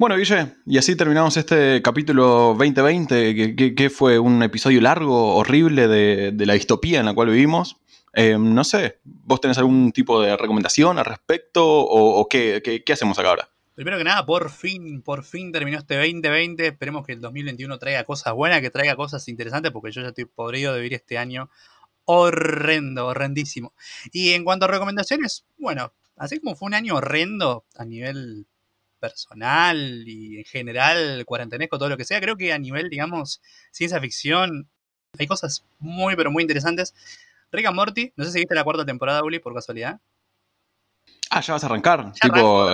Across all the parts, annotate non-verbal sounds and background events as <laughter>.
Bueno, Guille, y así terminamos este capítulo 2020, que, fue un episodio largo, horrible de, la distopía en la cual vivimos. Eh, no sé, ¿vos tenés algún tipo de recomendación al respecto o, qué, qué, hacemos acá ahora? Primero que nada, por fin, por fin terminó este 2020. Esperemos que el 2021 traiga cosas buenas, que traiga cosas interesantes, porque yo ya estoy podrido de vivir este año horrendo, horrendísimo. Y en cuanto a recomendaciones, bueno, así como fue un año horrendo a nivel personal y en general cuarentenesco, todo lo que sea, creo que a nivel, digamos, ciencia ficción, hay cosas muy, pero muy interesantes. Rick and Morty, no sé si viste la cuarta temporada, Uli, por casualidad. Ah, ya vas a arrancar. tipo,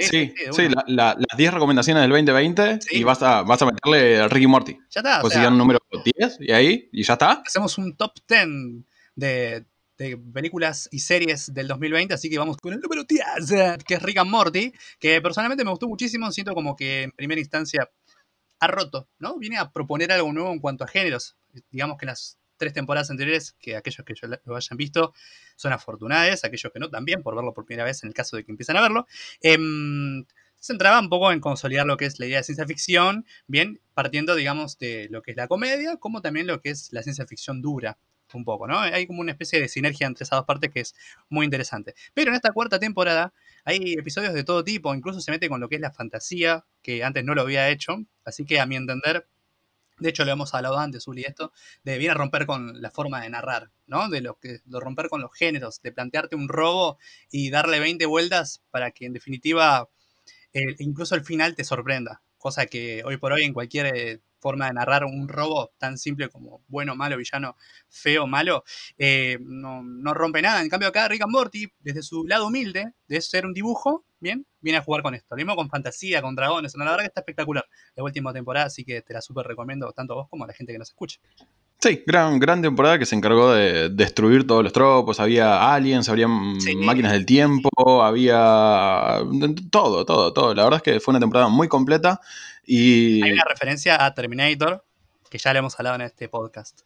sí, sí, las 10 recomendaciones del 2020 y vas a, vas a meterle a Ricky Morty. Ya está. Posición número 10 y ahí, y ya está. Hacemos un top 10 de, de películas y series del 2020, así que vamos con el número 10, que es Rick and Morty, que personalmente me gustó muchísimo, siento como que en primera instancia ha roto, ¿no? Viene a proponer algo nuevo en cuanto a géneros. Digamos que las tres temporadas anteriores, que aquellos que lo hayan visto son afortunados, aquellos que no también, por verlo por primera vez en el caso de que empiezan a verlo. Em, se centraba un poco en consolidar lo que es la idea de ciencia ficción, bien, partiendo, digamos, de lo que es la comedia, como también lo que es la ciencia ficción dura, un poco, ¿no? Hay como una especie de sinergia entre esas dos partes que es muy interesante. Pero en esta cuarta temporada hay episodios de todo tipo, incluso se mete con lo que es la fantasía, que antes no lo había hecho, así que a mi entender, de hecho lo hemos hablado antes, Uli, esto, de romper con la forma de narrar, ¿no? De, lo que, romper con los géneros, de plantearte un robo y darle 20 vueltas para que en definitiva incluso el final te sorprenda, cosa que hoy por hoy en cualquier eh, forma de narrar un robo tan simple como bueno, malo, villano, feo, malo, eh, no, rompe nada. En cambio acá Rick and Morty, desde su lado humilde, de ser un dibujo, bien, viene a jugar con esto. Lo mismo con fantasía, con dragones. la verdad que está espectacular la última temporada, así que te la súper recomiendo tanto vos como a la gente que nos escucha. Sí, gran, gran temporada que se encargó de destruir todos los tropos. Había aliens, había máquinas del tiempo, había todo, todo, todo. La verdad es que fue una temporada muy completa y... Hay una referencia a Terminator, que ya le hemos hablado en este podcast.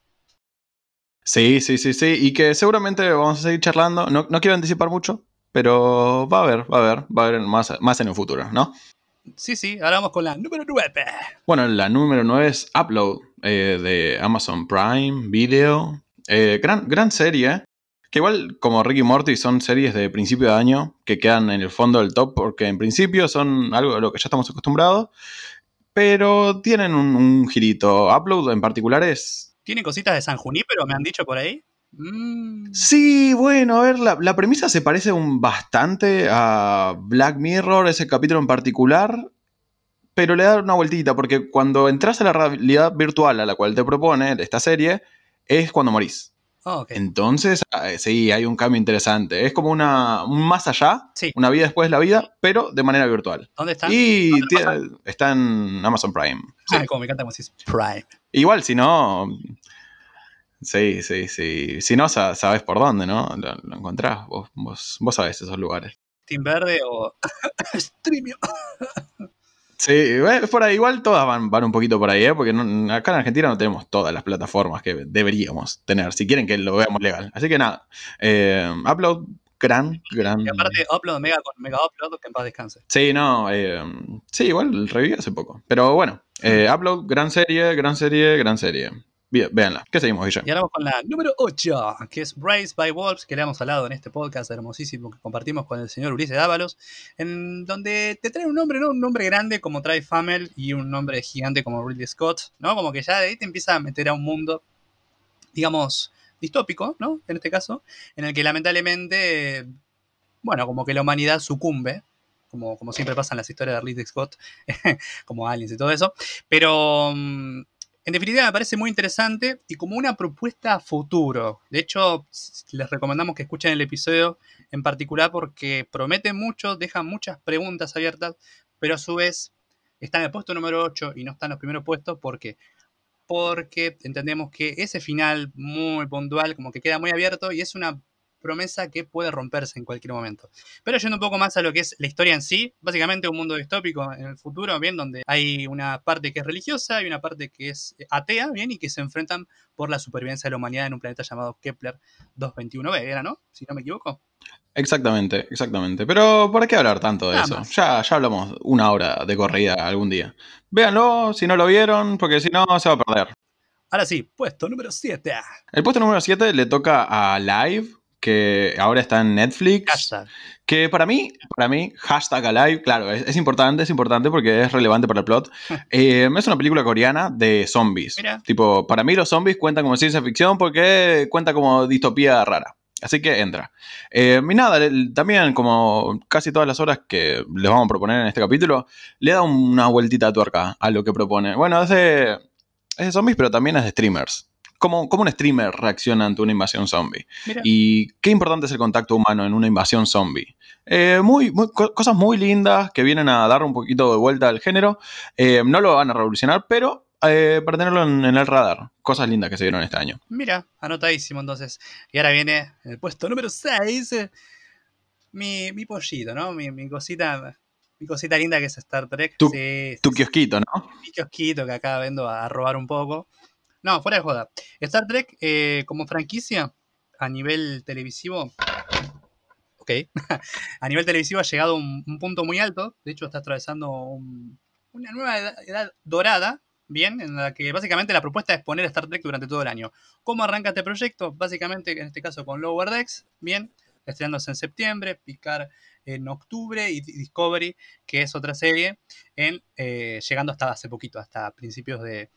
Sí, sí, sí, sí. Y que seguramente vamos a seguir charlando. No, no quiero anticipar mucho, pero va a haber, va a haber, va a haber más, más en el futuro, ¿no? Sí, sí, ahora vamos con la número 9. Bueno, la número 9 es Upload eh, de Amazon Prime Video. Eh, gran, gran serie. Que igual, como Ricky Morty, son series de principio de año que quedan en el fondo del top porque en principio son algo a lo que ya estamos acostumbrados. Pero tienen un, girito. Upload en particular es. Tiene cositas de San pero me han dicho por ahí. Mm. Sí, bueno, a ver, la, premisa se parece un bastante a Black Mirror, ese capítulo en particular, pero le da una vueltita, porque cuando entras a la realidad virtual a la cual te propone esta serie, es cuando morís. Oh, Entonces, ah, sí, hay un cambio interesante. Es como una un más allá, una vida después de la vida, pero de manera virtual. ¿Dónde está? Y está en Amazon Prime. Ah, como me encanta como dices Prime. Igual, si no, Sí, sí, sí. Si no, sabes por dónde, ¿no? Lo, encontrás. Vos, vos, vos sabés esos lugares. Team Verde o <laughs> Streamio. Sí, por ahí. Igual todas van, van un poquito por ahí, ¿eh? Porque acá en Argentina no tenemos todas las plataformas que deberíamos tener, si quieren que lo veamos legal. Así que nada. Eh, upload, gran, gran. Y aparte, Upload Mega con Mega Upload, que en paz descanse. Sí, no. Eh, sí, igual reviví hace poco. Pero bueno, eh, Upload, gran serie, gran serie, gran serie. Bien, véanla. ¿Qué seguimos, Guillermo? Y ahora vamos con la número 8, que es Raised by Wolves, que le hemos hablado en este podcast hermosísimo que compartimos con el señor Ulises Dávalos, en donde te trae un nombre, ¿no? Un nombre grande como Trae Famel y un nombre gigante como Ridley Scott, ¿no? Como que ya de ahí te empieza a meter a un mundo, digamos, distópico, ¿no? En este caso, en el que lamentablemente, bueno, como que la humanidad sucumbe como, como, siempre pasa en las historias de Ridley Scott, <laughs> como aliens y todo eso. Pero mm, en definitiva, me parece muy interesante y como una propuesta a futuro. De hecho, les recomendamos que escuchen el episodio en particular porque promete mucho, deja muchas preguntas abiertas, pero a su vez está en el puesto número 8 y no está en los primeros puestos porque porque entendemos que ese final muy puntual como que queda muy abierto y es una promesa que puede romperse en cualquier momento. Pero yendo un poco más a lo que es la historia en sí, básicamente un mundo distópico en el futuro, bien, donde hay una parte que es religiosa y una parte que es atea, bien, y que se enfrentan por la supervivencia de la humanidad en un planeta llamado Kepler 221b, ¿era, no? Si no me equivoco. Exactamente, exactamente. Pero ¿por qué hablar tanto de Nada eso? Ya, ya hablamos una hora de corrida algún día. Véanlo si no lo vieron, porque si no se va a perder. Ahora sí, puesto número 7. El puesto número 7 le toca a Live, que ahora está en Netflix. Hashtag. Que para mí, para mí, hashtag Alive, claro, es, es importante, es importante porque es relevante para el plot. Eh, es una película coreana de zombies. Mira. Tipo, para mí los zombies cuentan como ciencia ficción porque cuenta como distopía rara. Así que entra. Eh, y nada, el- también como casi todas las horas que les vamos a proponer en este capítulo, le da una vueltita de tuerca a lo que propone. Bueno, es de, es de zombies, pero también es de streamers. ¿Cómo, cómo un streamer reacciona ante una invasión zombie? Mira. Y qué importante es el contacto humano en una invasión zombie. Eh, muy, muy- co- cosas muy lindas que vienen a dar un poquito de vuelta al género. Eh, no lo van a revolucionar, pero eh, para tenerlo en, en el radar. Cosas lindas que se vieron este año. Mira, anotadísimo entonces. Y ahora viene el puesto número 6. Mi, mi pollito, ¿no? Mi, mi cosita. Mi cosita linda que es Star Trek. Tu- sí, Tu sí, kiosquito, ¿no? mi kiosquito que acá vendo a robar un poco. No, fuera de joda. Star Trek, eh, como franquicia, a nivel televisivo. Ok. <laughs> a nivel televisivo ha llegado a un, un punto muy alto. De hecho, está atravesando un- una nueva edad, dorada. Bien, en la que básicamente la propuesta es poner Star Trek durante todo el año. ¿Cómo arranca este proyecto? Básicamente, en este caso con Lower Decks, bien, estrenándose en septiembre, Picard en octubre y Discovery, que es otra serie, en, eh, llegando hasta hace poquito, hasta principios de,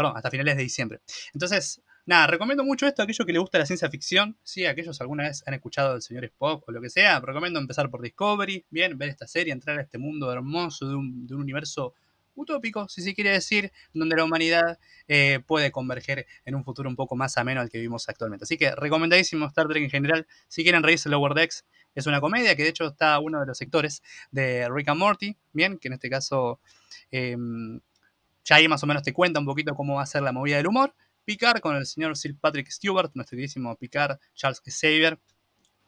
perdón, hasta finales de diciembre. Entonces, nada, recomiendo mucho esto a aquellos que les gusta la ciencia ficción, sí, aquellos alguna vez han escuchado del señor Spock o lo que sea, recomiendo empezar por Discovery, bien, ver esta serie, entrar a este mundo hermoso de un, universo utópico, si se quiere decir, donde la humanidad eh, puede converger en un futuro un poco más ameno al que vivimos actualmente. Así que recomendadísimo Star Trek en general. Si quieren reírse Lower Decks, es una comedia que de hecho está uno de los sectores de Rick and Morty, bien, que en este caso eh, ya ahí más o menos te cuenta un poquito cómo va a ser la movida del humor. Picard con el señor Sir Patrick Stewart, nuestro queridísimo Picard, Charles Xavier.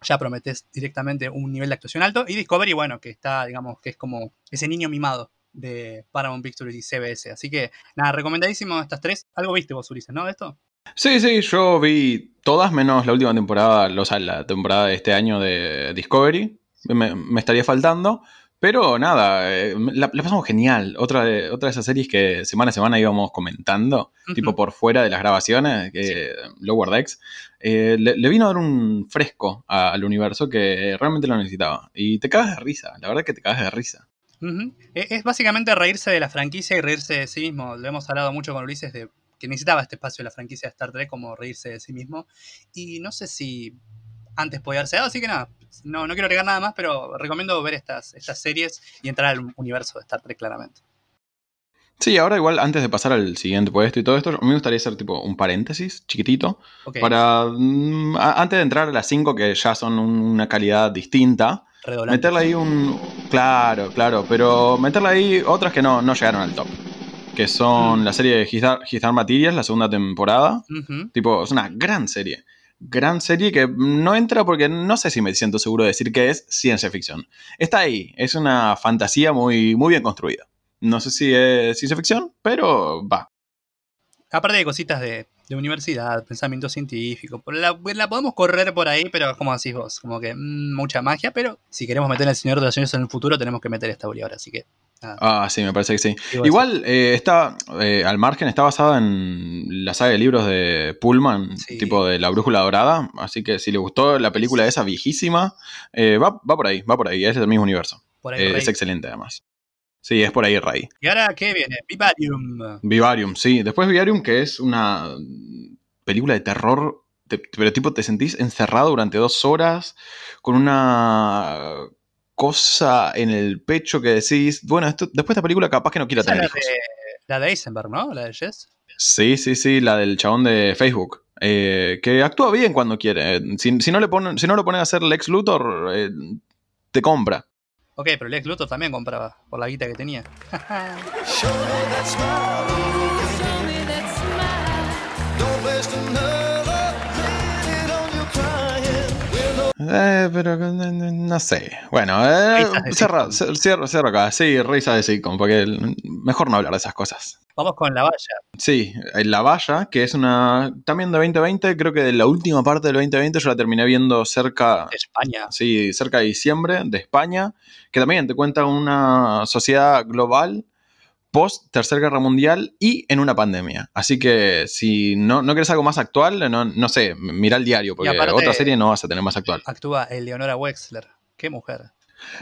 Ya prometes directamente un nivel de actuación alto. Y Discovery, bueno, que está, digamos, que es como ese niño mimado de Paramount Pictures y CBS. Así que, nada, recomendadísimo estas tres. Algo viste vos, Ulises, ¿no? De esto. Sí, sí, yo vi todas menos la última temporada, o sea, la temporada de este año de Discovery. Me, me estaría faltando. Pero nada, eh, la, la pasamos genial. Otra de, otra de esas series que semana a semana íbamos comentando, tipo por fuera de las grabaciones, que Lower Decks, eh, le, le vino a dar un fresco a- al universo que realmente lo necesitaba. Y te cagas de risa, la verdad que te cagas de risa. E- Es básicamente reírse de la franquicia y reírse de sí mismo. Lo hemos hablado mucho con Ulises de que necesitaba este espacio de la franquicia de Star Trek como reírse de sí mismo. Y no sé si antes podía haberse dado, así que nada, no, no quiero agregar nada más, pero recomiendo ver estas, estas series y entrar al universo de Star Trek claramente. Sí, ahora igual, antes de pasar al siguiente puesto y todo esto, a mí me gustaría hacer tipo un paréntesis chiquitito. Para, mm, a- antes de entrar a las 5 que ya son un- una calidad distinta, redolante. meterle ahí un... Claro, claro, pero meterle ahí otras que no, no llegaron al top. Que son Mm. la serie de His Dark, Materials, la segunda temporada. Tipo, es una gran serie. Gran serie que no entra porque no sé si me siento seguro de decir que es ciencia ficción. Está ahí, es una fantasía muy, muy bien construida. No sé si es ciencia ficción, pero va. Aparte de cositas de, universidad, pensamiento científico, la, podemos correr por ahí, pero como decís vos, como que mm, mucha magia, pero si queremos meter el Señor de los Años en el futuro, tenemos que meter esta ahora, así que... nada, Ah, sí, me parece que sí. Igual eh, está, eh, al margen, está basada en la saga de libros de Pullman, Sí. tipo de La Brújula Dorada. Así que si le gustó la película esa viejísima, eh, va, va por ahí, va por ahí. Es del mismo universo. por ahí, Eh, es excelente además. Sí, es por ahí, Ray. Y ahora, ¿qué viene? Vivarium. Vivarium, sí. Después Vivarium, que es una película de terror, te- pero tipo te sentís encerrado durante dos horas con una cosa en el pecho que decís, bueno, esto, después de esta película capaz que no quiero es tener la hijos. de, la de Eisenberg, ¿no? La de Jess. Sí, sí, sí, la del chabón de Facebook. eh, que actúa bien cuando quiere. Si, si no, le ponen, si no lo ponen a hacer Lex Luthor, eh, te compra. Ok, pero Lex Luthor también compraba por la guita que tenía. <laughs> Eh, pero eh, no sé. Bueno, eh, cer- cierro, cierro acá. Sí, risa de sitcom, porque mejor no hablar de esas cosas. Vamos con la valla. Sí, en La Valla, que es una. También de 2020, creo que de la última parte del 2020 yo la terminé viendo cerca. de España. Sí, cerca de diciembre, de España, que también te cuenta una sociedad global post Tercera Guerra Mundial y en una pandemia. Así que si no, no querés algo más actual, no, no sé, mira el diario, porque aparte- otra serie no vas a tener más actual. Actúa Eleonora Wexler. Qué mujer.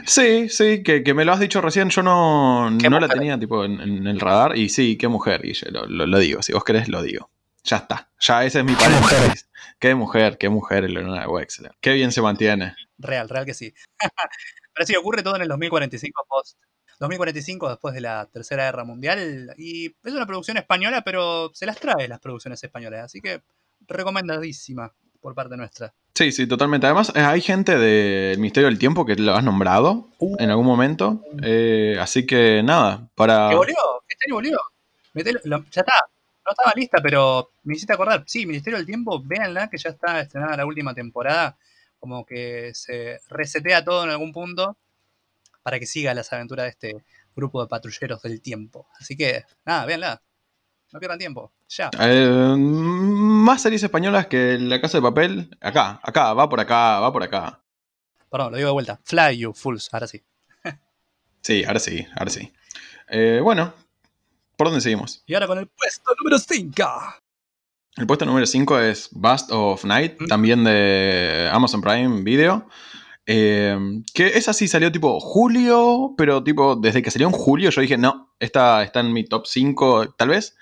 Sí, sí, que, que me lo has dicho recién, yo no, no la tenía tipo en, en el radar y sí, qué mujer, y lo, lo- lo digo, si vos querés lo digo. Ya está, ya ese es mi paréntesis. Qué mujer, qué mujer Eleonora Wexler. Qué bien se mantiene. Real, real que sí. <laughs> Pero sí, ocurre todo en el 2045 post. 2045 después de la Tercera Guerra Mundial. Y es una producción española, pero se las trae las producciones españolas. Así que recomendadísima por parte nuestra. Sí, sí, totalmente. Además, eh, hay gente del Ministerio del Tiempo que lo has nombrado Uh. en algún momento. eh, así que nada, para... Que volvió, este año volvió. Metelo- lo- ya está. No estaba lista, pero me hiciste acordar. Sí, Ministerio del Tiempo, véanla, que ya está estrenada la última temporada. Como que se resetea todo en algún punto para que siga las aventuras de este grupo de patrulleros del tiempo. Así que, nada, véanla. No pierdan tiempo. Ya. Eh, más series españolas que La Casa de Papel. Acá, acá, va por acá, va por acá. Perdón, lo digo de vuelta. Fly You, Fools. Ahora sí. <laughs> Sí, ahora sí, ahora sí. Eh, bueno, ¿por dónde seguimos? Y ahora con el puesto número 5. El puesto número 5 es Bust of Night, Mm. también de Amazon Prime Video. Eh, que esa sí salió tipo julio, pero tipo desde que salió en julio yo dije, no, esta está en mi top 5, tal vez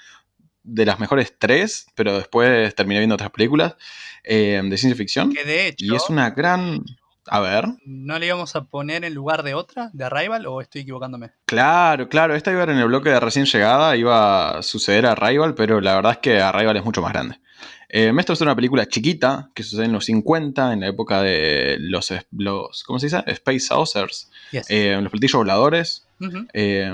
de las mejores 3, pero después terminé viendo otras películas eh, de ciencia ficción. Que de hecho, Y es una gran... A ver. ¿no le íbamos a poner en lugar de otra, de Arrival, o estoy equivocándome? Claro, claro, esta iba a ir en el bloque de recién llegada, iba a suceder a Arrival, pero la verdad es que Arrival es mucho más grande. Eh, Maestro es una película chiquita que sucede en los 50, en la época de los, los ¿cómo se dice? Space Saucers, Yes. eh, los platillos voladores. Eh,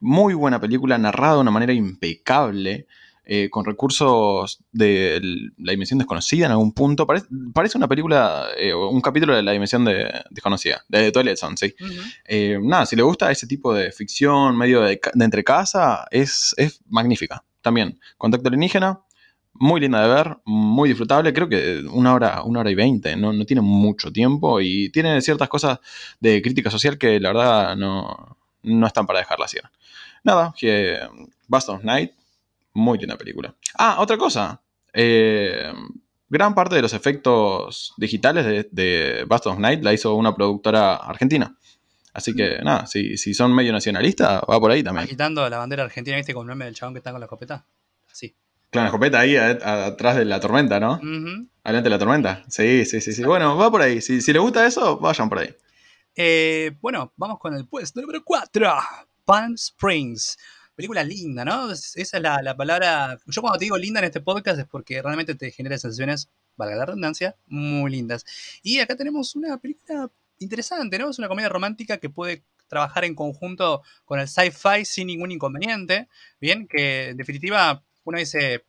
muy buena película, narrada de una manera impecable, eh, con recursos de la dimensión desconocida en algún punto. Parece, parece una película, eh, o un capítulo de la dimensión de- desconocida, de Twilight Zone, sí. Eh, nada, si le gusta ese tipo de ficción medio de, de entre casa, es, es magnífica. También, Contacto Alienígena, muy linda de ver, muy disfrutable. Creo que una hora, una hora y veinte, no, no tiene mucho tiempo y tiene ciertas cosas de crítica social que la verdad no, no están para dejarla ir. Nada, que Bust of Night, muy linda película. Ah, otra cosa. eh, gran parte de los efectos digitales de, de Bust of Night la hizo una productora argentina. Así que nada, si, si son medio nacionalistas, va por ahí también. Agitando la bandera argentina, ¿viste? Con el meme del chabón que está con la escopeta. Así. Claro, la escopeta ahí a- a- atrás de la tormenta, ¿no? Ujú. Adelante de la tormenta. Sí, sí, sí, sí. Bueno, va por ahí. Si, si les gusta eso, vayan por ahí. Eh, bueno, vamos con el puesto número 4. Palm Springs. Película linda, ¿no? Es- Esa es la, la palabra. Yo cuando te digo linda en este podcast es porque realmente te genera sensaciones, valga la redundancia, muy lindas. Y acá tenemos una película interesante, ¿no? Es una comedia romántica que puede trabajar en conjunto con el sci-fi sin ningún inconveniente. Bien, que en definitiva uno dice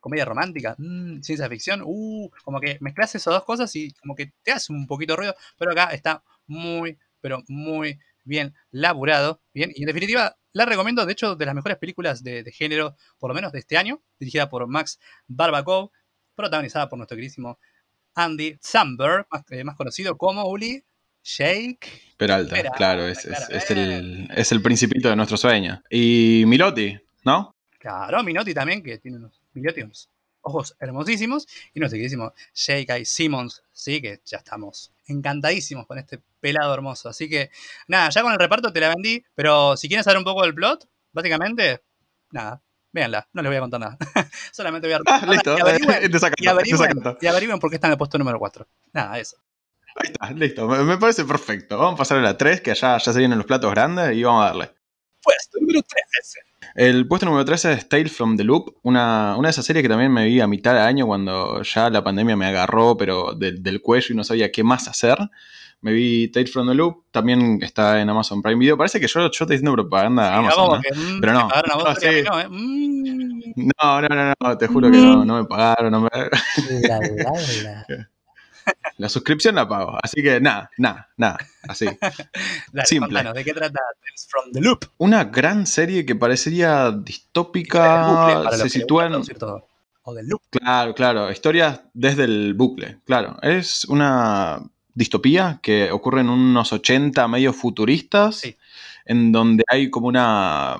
comedia romántica, mm, ciencia ficción, uh, como que mezclas esas dos cosas y como que te hace un poquito ruido, pero acá está muy, pero muy bien laburado, bien, y en definitiva la recomiendo, de hecho, de las mejores películas de, de género, por lo menos de este año, dirigida por Max Barbakov, protagonizada por nuestro queridísimo Andy Samberg, más, eh, más conocido como Uli Shake. Peralta, Peralta, claro, es, es- el, es el principito de nuestro sueño. Y Miloti, ¿no? Claro, Minotti también, que tiene unos, Minotti, unos ojos hermosísimos. Y nuestro queridísimo J.K. Simmons, sí, que ya estamos encantadísimos con este pelado hermoso. Así que, nada, ya con el reparto te la vendí, pero si quieren saber un poco del plot, básicamente, nada, véanla, no les voy a contar nada. <laughs> Solamente voy a... Ah, listo. Y averigüen, sacan, y averigüen, y averigüen por qué está en el puesto número 4. Nada, eso. Ahí está, listo. Me, me parece perfecto. Vamos a pasar a la 3, que allá ya se vienen los platos grandes y vamos a darle. Puesto número 13. El puesto número 13 es Tale from the Loop, una, una de esas series que también me vi a mitad de año cuando ya la pandemia me agarró, pero del, del cuello y no sabía qué más hacer. Me vi Tale from the Loop, también está en Amazon Prime Video. Parece que yo, yo estoy haciendo propaganda a Amazon. ¿no? que, mm, Pero no. sí. ¿eh? Mm. No, no, no, no, te juro que no, no me pagaron. No me... La, la, la. <laughs> <laughs> La suscripción la pago. Así que nada, nada, nada. Así. <laughs> Dale, Simple. contanos, ¿de qué trata Tales from the Loop? Una gran serie que parecería bucle, distópica. los Se sitúa en. O del loop. Claro, claro. Historias desde el bucle. Claro. Es una distopía que ocurre en unos 80 medio futuristas. Sí. En donde hay como una.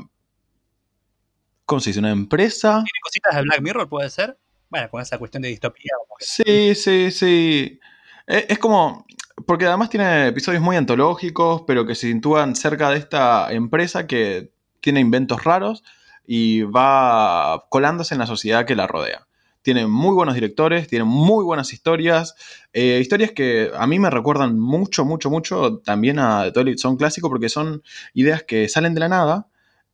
¿Cómo se dice? Una empresa. ¿Tiene cositas de Black Mirror, puede ser? Bueno, con esa cuestión de distopía. Sí, sí, sí. E- Es como. Porque además tiene episodios muy antológicos, pero que se sitúan cerca de esta empresa que tiene inventos raros y va colándose en la sociedad que la rodea. Tiene muy buenos directores, tiene muy buenas historias. eh, historias que a mí me recuerdan mucho, mucho, mucho también a The Twilight Zone clásico, porque son ideas que salen de la nada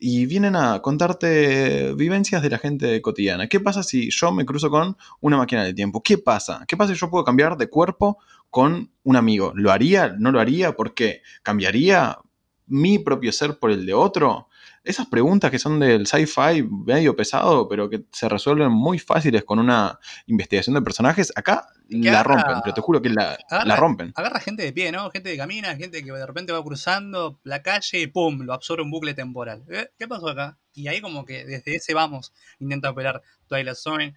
y vienen a contarte vivencias de la gente cotidiana. ¿Qué pasa si yo me cruzo con una máquina del tiempo? ¿Qué pasa? ¿Qué pasa si yo puedo cambiar de cuerpo con un amigo? ¿Lo haría? ¿No lo haría? ¿Por qué? ¿Cambiaría mi propio ser por el de otro? Esas preguntas que son del sci-fi medio pesado, pero que se resuelven muy fáciles con una investigación de personajes, acá la agarra- rompen, pero te juro que la, agarra- la rompen. Agarra gente de pie, ¿no? Gente que camina, gente que de repente va cruzando la calle y ¡pum! lo absorbe un bucle temporal. ¿Eh? ¿Qué pasó acá? Y ahí como que desde ese vamos intenta operar Twilight Zone,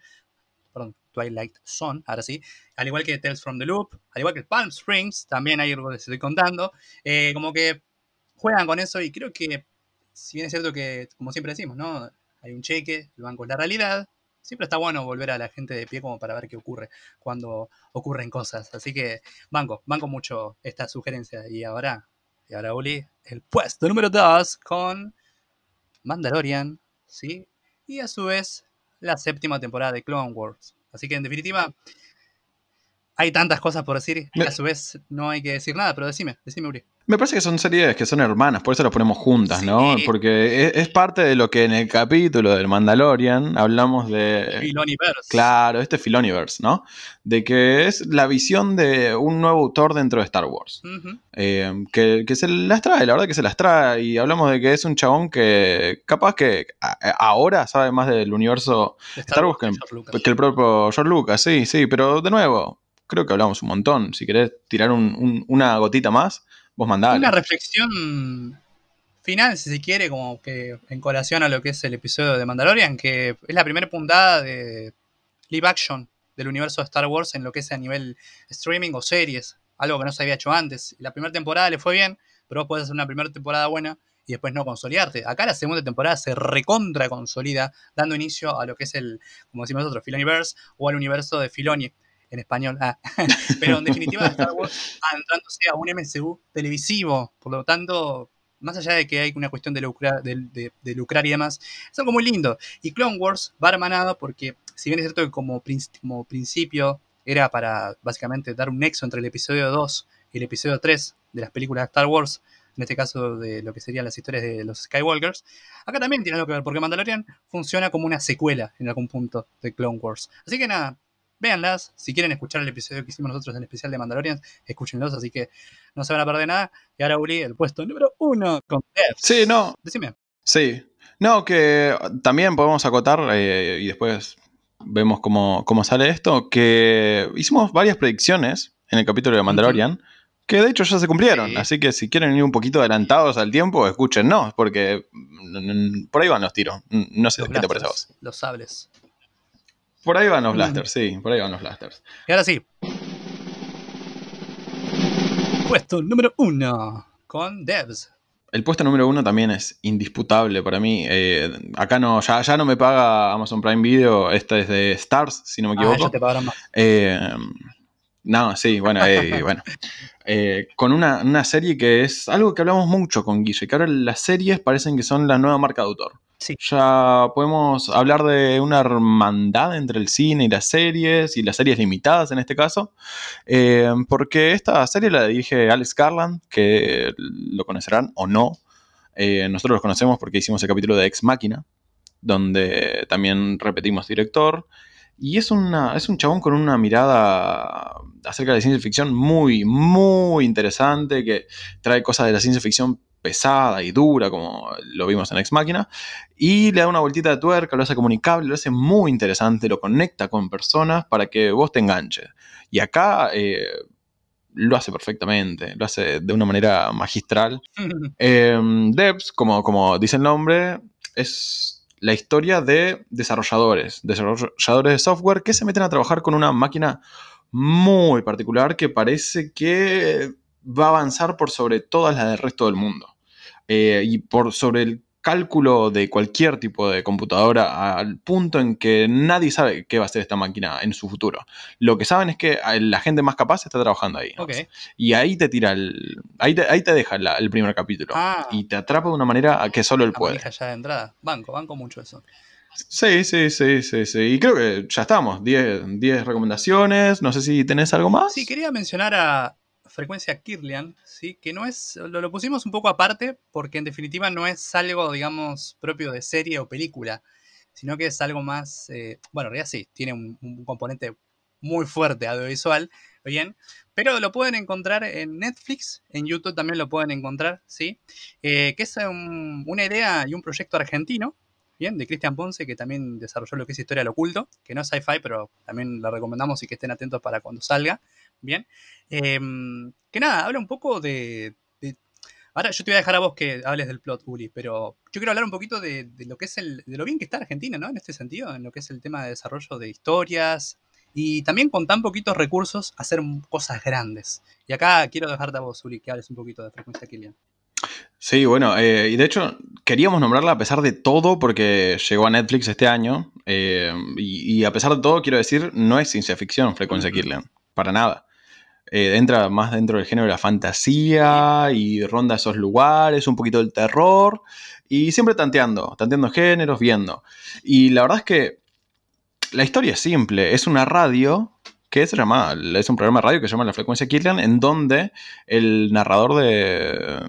perdón, Twilight Zone, ahora sí, al igual que Tales from the Loop, al igual que Palm Springs, también hay algo que les estoy contando, eh, como que juegan con eso y creo que, si bien es cierto que, como siempre decimos, ¿no? Hay un cheque, el banco es la realidad, siempre está bueno volver a la gente de pie como para ver qué ocurre cuando ocurren cosas. Así que banco, banco mucho esta sugerencia. Y ahora, y ahora Uli, el puesto número 2 con Mandalorian, ¿sí? Y a su vez, la séptima temporada de Clone Wars. Así que en definitiva, hay tantas cosas por decir y a su vez no hay que decir nada, pero decime, decime Uri. Me parece que son series que son hermanas, por eso las ponemos juntas, ¿no? Porque es, es parte de lo que en el capítulo del Mandalorian hablamos de... Filoniverse. Claro, este Filoniverse, ¿no? De que es la visión de un nuevo autor dentro de Star Wars. Eh, que, que se las trae, la verdad que se las trae. Y hablamos de que es un chabón que capaz que a- ahora sabe más del universo De Star Wars que, el propio George Lucas, sí, sí. Pero de nuevo, creo que hablamos un montón. Si querés tirar un- un- una gotita más, vos. Una reflexión final, si se quiere, como que en colación a lo que es el episodio de Mandalorian, que es la primera puntada de live action del universo de Star Wars en lo que es a nivel streaming o series, algo que no se había hecho antes. La primera temporada le fue bien, pero vos podés hacer una primera temporada buena y después no consolidarte. Acá la segunda temporada se recontra consolida, dando inicio a lo que es el, como decimos nosotros, Filoniverse o al universo de Filoni en español. Ah. <laughs> Pero en definitiva, Star Wars adentrándose a un MCU televisivo. Por lo tanto, más allá de que hay una cuestión de lucrar, y demás, es algo muy lindo. Y Clone Wars va hermanado porque, si bien es cierto que como, como principio era para básicamente dar un nexo entre el episodio 2 y el episodio 3 de las películas de Star Wars, en este caso de lo que serían las historias de los Skywalkers, acá también tiene algo que ver, porque Mandalorian funciona como una secuela en algún punto de Clone Wars. Así que nada, véanlas. Si quieren escuchar el episodio que hicimos nosotros en especial de Mandalorian, escúchenlos, así que no se van a perder nada. Y ahora, Uli, el puesto número uno con Devs. Sí, no, Decime. Sí. No, que también podemos acotar eh, y después vemos cómo, cómo sale esto, que hicimos varias predicciones en el capítulo de Mandalorian, que de hecho ya se cumplieron, Sí. así que si quieren ir un poquito adelantados al tiempo, escúchennos, porque por ahí van los tiros. No sé Los qué te parece a vos. blasters, Los sables. Por ahí van los blasters, sí, por ahí van los blasters. Y ahora sí. Puesto número uno con Devs. El puesto número uno también es indisputable para mí. Eh, acá no, ya, ya no me paga Amazon Prime Video, esta es de Stars, si no me Ah, equivoco. ya te pagaron más. Eh, no, sí, bueno, eh, bueno. <laughs> Eh, con una, una serie que es algo que hablamos mucho con Guille, que ahora las series parecen que son la nueva marca de autor. Sí. Ya podemos hablar de una hermandad entre el cine y las series, y las series limitadas en este caso, eh, porque esta serie la dirige Alex Garland, que lo conocerán o no. Eh, nosotros los conocemos porque hicimos el capítulo de Ex Máquina, donde también repetimos director. Y es, una, es un chabón con una mirada acerca de ciencia ficción muy, muy interesante, que trae cosas de la ciencia ficción pesada y dura, como lo vimos en Ex Máquina, y le da una vueltita de tuerca, lo hace comunicable, lo hace muy interesante, lo conecta con personas para que vos te enganches. Y acá eh, lo hace perfectamente, lo hace de una manera magistral. <laughs> Eh, Devs, como, como dice el nombre, es la historia de desarrolladores, desarrolladores de software que se meten a trabajar con una máquina muy particular que parece que va a avanzar por sobre todas las del resto del mundo. Eh, y por sobre el cálculo de cualquier tipo de computadora al punto en que nadie sabe qué va a hacer esta máquina en su futuro. Lo que saben es que la gente más capaz está trabajando ahí. Y ahí te tira el. Ahí te, ahí te deja la- el primer capítulo. Ah. Y te atrapa de una manera que solo él puede. ya de entrada. Banco, banco mucho eso. Sí, sí, sí, sí, sí. Y creo que ya estamos. 10 10 recomendaciones. No sé si tenés algo más. Sí, quería mencionar a Frecuencia Kirlian, ¿sí? que no es, lo, lo pusimos un poco aparte porque en definitiva no es algo, digamos, propio de serie o película, sino que es algo más, eh, bueno, en realidad sí, tiene un, un componente muy fuerte audiovisual, bien, pero lo pueden encontrar en Netflix, en YouTube también lo pueden encontrar, ¿sí? Eh, que es un- una idea y un proyecto argentino, bien, de Cristian Ponce, que también desarrolló lo que es Historia del Oculto, que no es sci-fi, pero también lo recomendamos y que estén atentos para cuando salga, bien. Em, que nada, habla un poco de, de- Ahora yo te voy a dejar a vos que hables del plot, Uli, pero yo quiero hablar un poquito de, de lo que es el. de lo bien que está Argentina, ¿no? En este sentido, en lo que es el tema de desarrollo de historias. Y también con tan poquitos recursos hacer cosas grandes. Y acá quiero dejarte a vos, Uli, que hables un poquito de frecuencia Killian. Sí, bueno, eh, y de hecho queríamos nombrarla a pesar de todo porque llegó a Netflix este año eh, y, y a pesar de todo quiero decir, no es ciencia ficción Frecuencia. Kirlian, para nada. Eh, entra más dentro del género de la fantasía y ronda esos lugares, un poquito del terror y siempre tanteando, tanteando géneros, viendo. Y la verdad es que la historia es simple, es una radio que se llama, es un programa de radio que se llama La Frecuencia Kirlian, en donde el narrador de.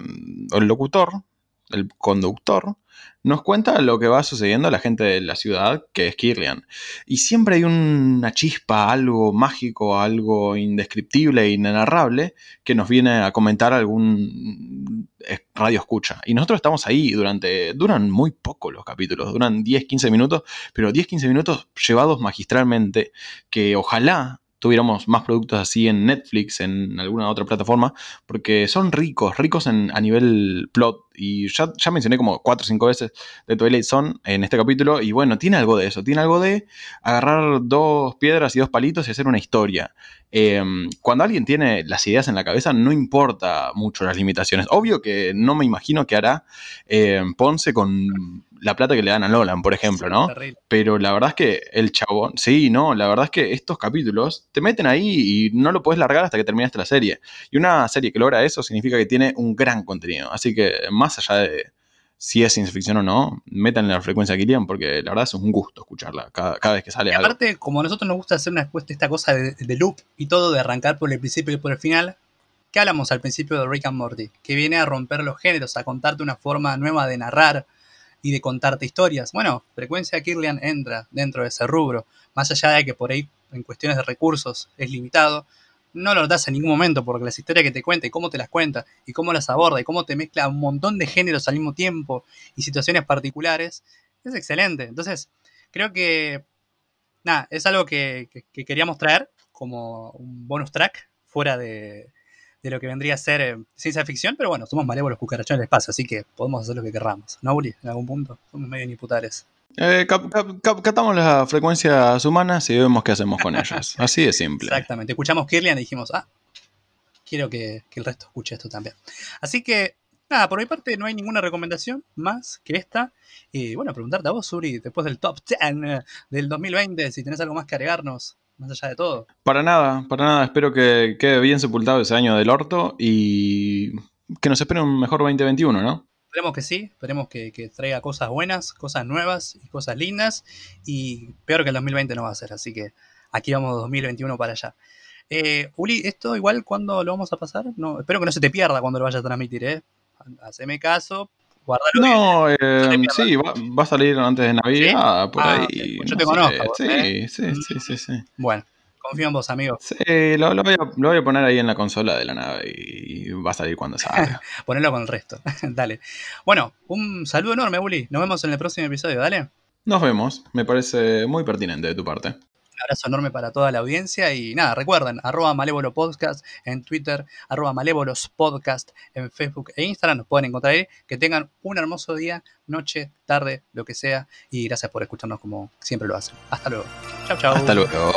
o el locutor, el conductor, nos cuenta lo que va sucediendo a la gente de la ciudad, que es Kirlian. Y siempre hay una chispa, algo mágico, algo indescriptible e inenarrable que nos viene a comentar algún eh, radio escucha. Y nosotros estamos ahí durante. duran muy poco los capítulos, duran 10, 15 minutos, pero 10, 15 minutos llevados magistralmente, que ojalá tuviéramos más productos así en Netflix, en alguna otra plataforma, porque son ricos, ricos en, a nivel plot. Y ya, ya mencioné como 4 o 5 veces de Twilight Zone en este capítulo, y bueno, tiene algo de eso, tiene algo de agarrar dos piedras y dos palitos y hacer una historia. Eh, cuando alguien tiene las ideas en la cabeza, no importa mucho las limitaciones. Obvio que no me imagino que hará eh, Ponce con la plata que le dan a Nolan, por ejemplo, ¿no? Pero la verdad es que el chabón, sí, no, la verdad es que estos capítulos te meten ahí y no lo puedes largar hasta que terminaste la serie. Y una serie que logra eso significa que tiene un gran contenido. Así que más allá de si es ciencia ficción o no, métanle la frecuencia a Killian porque la verdad es un gusto escucharla cada, cada vez que sale Y algo. aparte, como a nosotros nos gusta hacer una, esta cosa de, de loop y todo, de arrancar por el principio y por el final, ¿qué hablamos al principio de Rick and Morty? Que viene a romper los géneros, a contarte una forma nueva de narrar y de contarte historias. Bueno, Frecuencia Kirlian entra dentro de ese rubro. Más allá de que por ahí, en cuestiones de recursos, es limitado, no lo notas en ningún momento porque las historias que te cuenta y cómo te las cuenta y cómo las aborda y cómo te mezcla un montón de géneros al mismo tiempo y situaciones particulares, es excelente. Entonces, creo que nada, es algo que, que- que queríamos traer como un bonus track fuera de, de lo que vendría a ser eh, ciencia ficción, pero bueno, somos malévolos cucarachones del espacio, así que podemos hacer lo que querramos. ¿No, Uli? En algún punto. Somos medio imputables. Eh, cap- cap- cap- catamos las frecuencias humanas y vemos qué hacemos con ellas. <laughs> Así de simple. Exactamente. Escuchamos Kirlian y dijimos, ah, quiero que, que el resto escuche esto también. Así que, nada, por mi parte no hay ninguna recomendación más que esta. Y bueno, preguntarte a vos, Uri, después del top 10 eh, del 2020, si tenés algo más que agregarnos, más allá de todo. Para nada, para nada. Espero que quede bien sepultado ese año del orto y que nos espere un mejor 2021, ¿no? Esperemos que sí, esperemos que, que traiga cosas buenas, cosas nuevas y cosas lindas. Y peor que el 2020 no va a ser, así que aquí vamos 2021 para allá. Eh, Uli, ¿esto igual cuándo lo vamos a pasar? No, espero que no se te pierda cuando lo vayas a transmitir, ¿eh? Haceme caso, bien. No, eh, sí, va, va a salir antes de Navidad, por Ah, ahí. pues yo te conozco, Sí, ¿eh? sí, sí, sí, sí. Bueno, Confío en vos, amigo. Sí, lo, lo voy a, lo voy a poner ahí en la consola de la nave y va a salir cuando <laughs> salga. Ponelo con el resto. <laughs> dale. Bueno, un saludo enorme, Bully. Nos vemos en el próximo episodio, dale. Nos vemos, me parece muy pertinente de tu parte. Un abrazo enorme para toda la audiencia y nada, recuerden, arroba malévolo podcast en Twitter, arroba malévolos podcast en Facebook e Instagram, nos pueden encontrar ahí. Que tengan un hermoso día, noche, tarde, lo que sea y gracias por escucharnos como siempre lo hacen. Hasta luego. Chao, chao. Hasta luego.